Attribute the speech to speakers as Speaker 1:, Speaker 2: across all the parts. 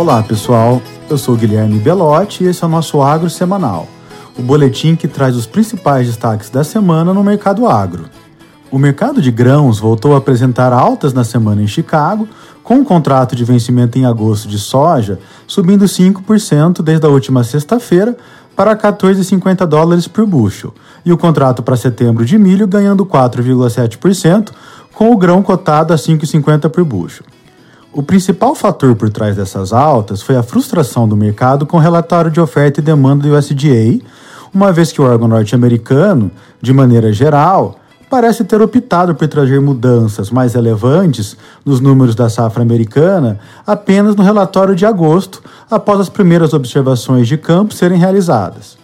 Speaker 1: Olá pessoal, eu sou Guilherme Belotti e esse é o nosso Agro Semanal, o boletim que traz os principais destaques da semana no mercado agro. O mercado de grãos voltou a apresentar altas na semana em Chicago, com um contrato de vencimento em agosto de soja subindo 5% desde a última sexta-feira para 14,50 dólares por bushel, e o contrato para setembro de milho ganhando 4,7%, com o grão cotado a 5,50 por bushel. O principal fator por trás dessas altas foi a frustração do mercado com o relatório de oferta e demanda do USDA, uma vez que o órgão norte-americano, de maneira geral, parece ter optado por trazer mudanças mais relevantes nos números da safra americana apenas no relatório de agosto, após as primeiras observações de campo serem realizadas.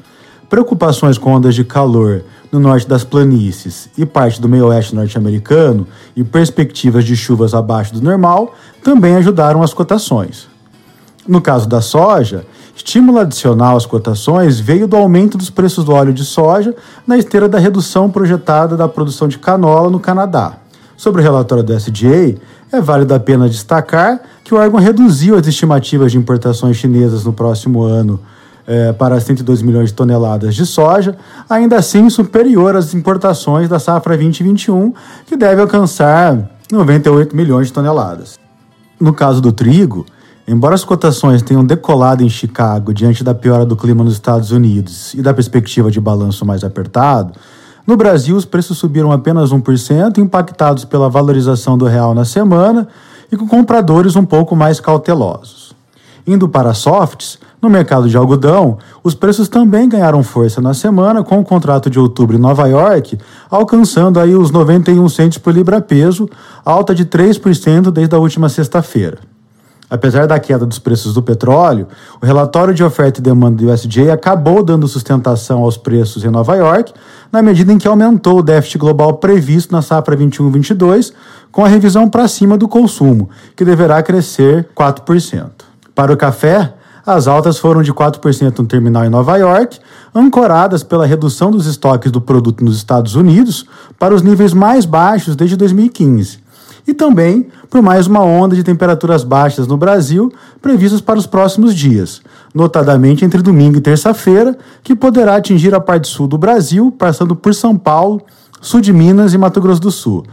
Speaker 1: Preocupações com ondas de calor no norte das planícies e parte do meio-oeste norte-americano e perspectivas de chuvas abaixo do normal também ajudaram as cotações. No caso da soja, estímulo adicional às cotações veio do aumento dos preços do óleo de soja na esteira da redução projetada da produção de canola no Canadá. Sobre o relatório do SDA, é válido a pena destacar que o órgão reduziu as estimativas de importações chinesas no próximo ano é, para 102 milhões de toneladas de soja, ainda assim superior às importações da safra 2021, que deve alcançar 98 milhões de toneladas. No caso do trigo, embora as cotações tenham decolado em Chicago diante da piora do clima nos Estados Unidos e da perspectiva de balanço mais apertado, no Brasil os preços subiram apenas 1%, impactados pela valorização do real na semana e com compradores um pouco mais cautelosos. Indo para softs, no mercado de algodão, os preços também ganharam força na semana, com o contrato de outubro em Nova York alcançando aí os 91 centos por libra-peso, alta de 3% desde a última sexta-feira. Apesar da queda dos preços do petróleo, o relatório de oferta e demanda do USDA acabou dando sustentação aos preços em Nova York, na medida em que aumentou o déficit global previsto na safra 21-22, com a revisão para cima do consumo, que deverá crescer 4%. Para o café, as altas foram de 4% no terminal em Nova York, ancoradas pela redução dos estoques do produto nos Estados Unidos para os níveis mais baixos desde 2015. E também por mais uma onda de temperaturas baixas no Brasil previstas para os próximos dias, notadamente entre domingo e terça-feira, que poderá atingir a parte sul do Brasil, passando por São Paulo, sul de Minas e Mato Grosso do Sul.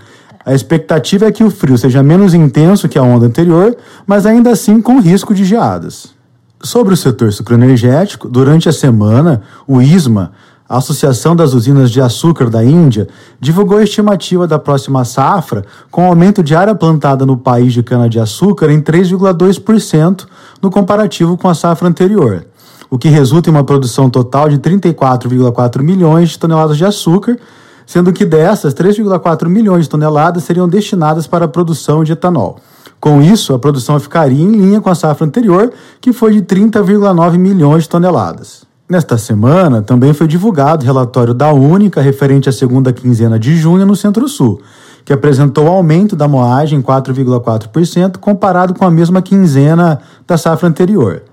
Speaker 1: A expectativa é que o frio seja menos intenso que a onda anterior, mas ainda assim com risco de geadas. Sobre o setor sucroenergético, durante a semana, o ISMA, a Associação das Usinas de Açúcar da Índia, divulgou a estimativa da próxima safra com aumento de área plantada no país de cana-de-açúcar em 3,2% no comparativo com a safra anterior, o que resulta em uma produção total de 34,4 milhões de toneladas de açúcar, sendo que dessas, 3,4 milhões de toneladas seriam destinadas para a produção de etanol. Com isso, a produção ficaria em linha com a safra anterior, que foi de 30,9 milhões de toneladas. Nesta semana, também foi divulgado o relatório da Única referente à segunda quinzena de junho no Centro-Sul, que apresentou aumento da moagem em 4,4% comparado com a mesma quinzena da safra anterior.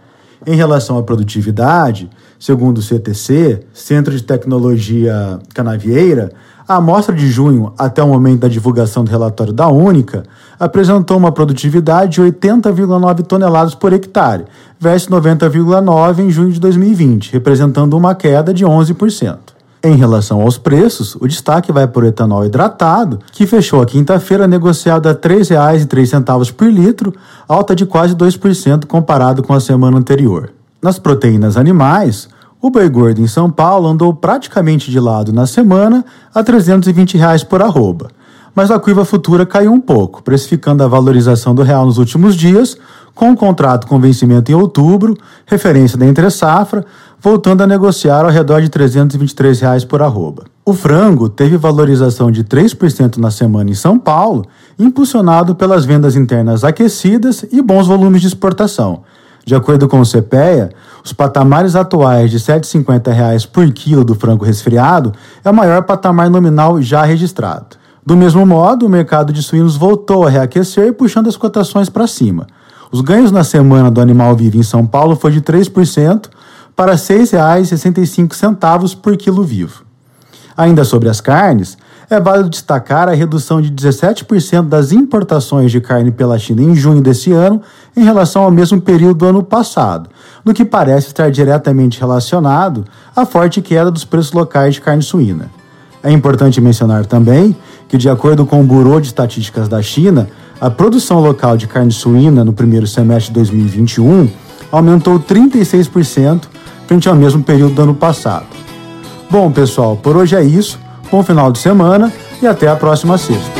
Speaker 1: Em relação à produtividade, segundo o CTC, Centro de Tecnologia Canavieira, a amostra de junho, até o momento da divulgação do relatório da Única, apresentou uma produtividade de 80,9 toneladas por hectare, versus 90,9 em junho de 2020, representando uma queda de 11%. Em relação aos preços, o destaque vai para o etanol hidratado, que fechou a quinta-feira negociado a R$ 3,03 por litro, alta de quase 2% comparado com a semana anterior. Nas proteínas animais, o boi gordo em São Paulo andou praticamente de lado na semana a 320 reais por arroba. Mas a curva futura caiu um pouco, precificando a valorização do real nos últimos dias, com um contrato com vencimento em outubro, referência da entre-safra, voltando a negociar ao redor de 323 reais por arroba. O frango teve valorização de 3% na semana em São Paulo, impulsionado pelas vendas internas aquecidas e bons volumes de exportação, de acordo com o CPEA, os patamares atuais de R$ 7,50 por quilo do frango resfriado é o maior patamar nominal já registrado. Do mesmo modo, o mercado de suínos voltou a reaquecer, puxando as cotações para cima. Os ganhos na semana do animal vivo em São Paulo foi de 3% para R$ 6,65 por quilo vivo. Ainda sobre as carnes, é válido destacar a redução de 17% das importações de carne pela China em junho desse ano em relação ao mesmo período do ano passado, no que parece estar diretamente relacionado à forte queda dos preços locais de carne suína. É importante mencionar também que, de acordo com o Bureau de Estatísticas da China, a produção local de carne suína no primeiro semestre de 2021 aumentou 36% frente ao mesmo período do ano passado. Bom, pessoal, por hoje é isso. Bom final de semana e até a próxima sexta.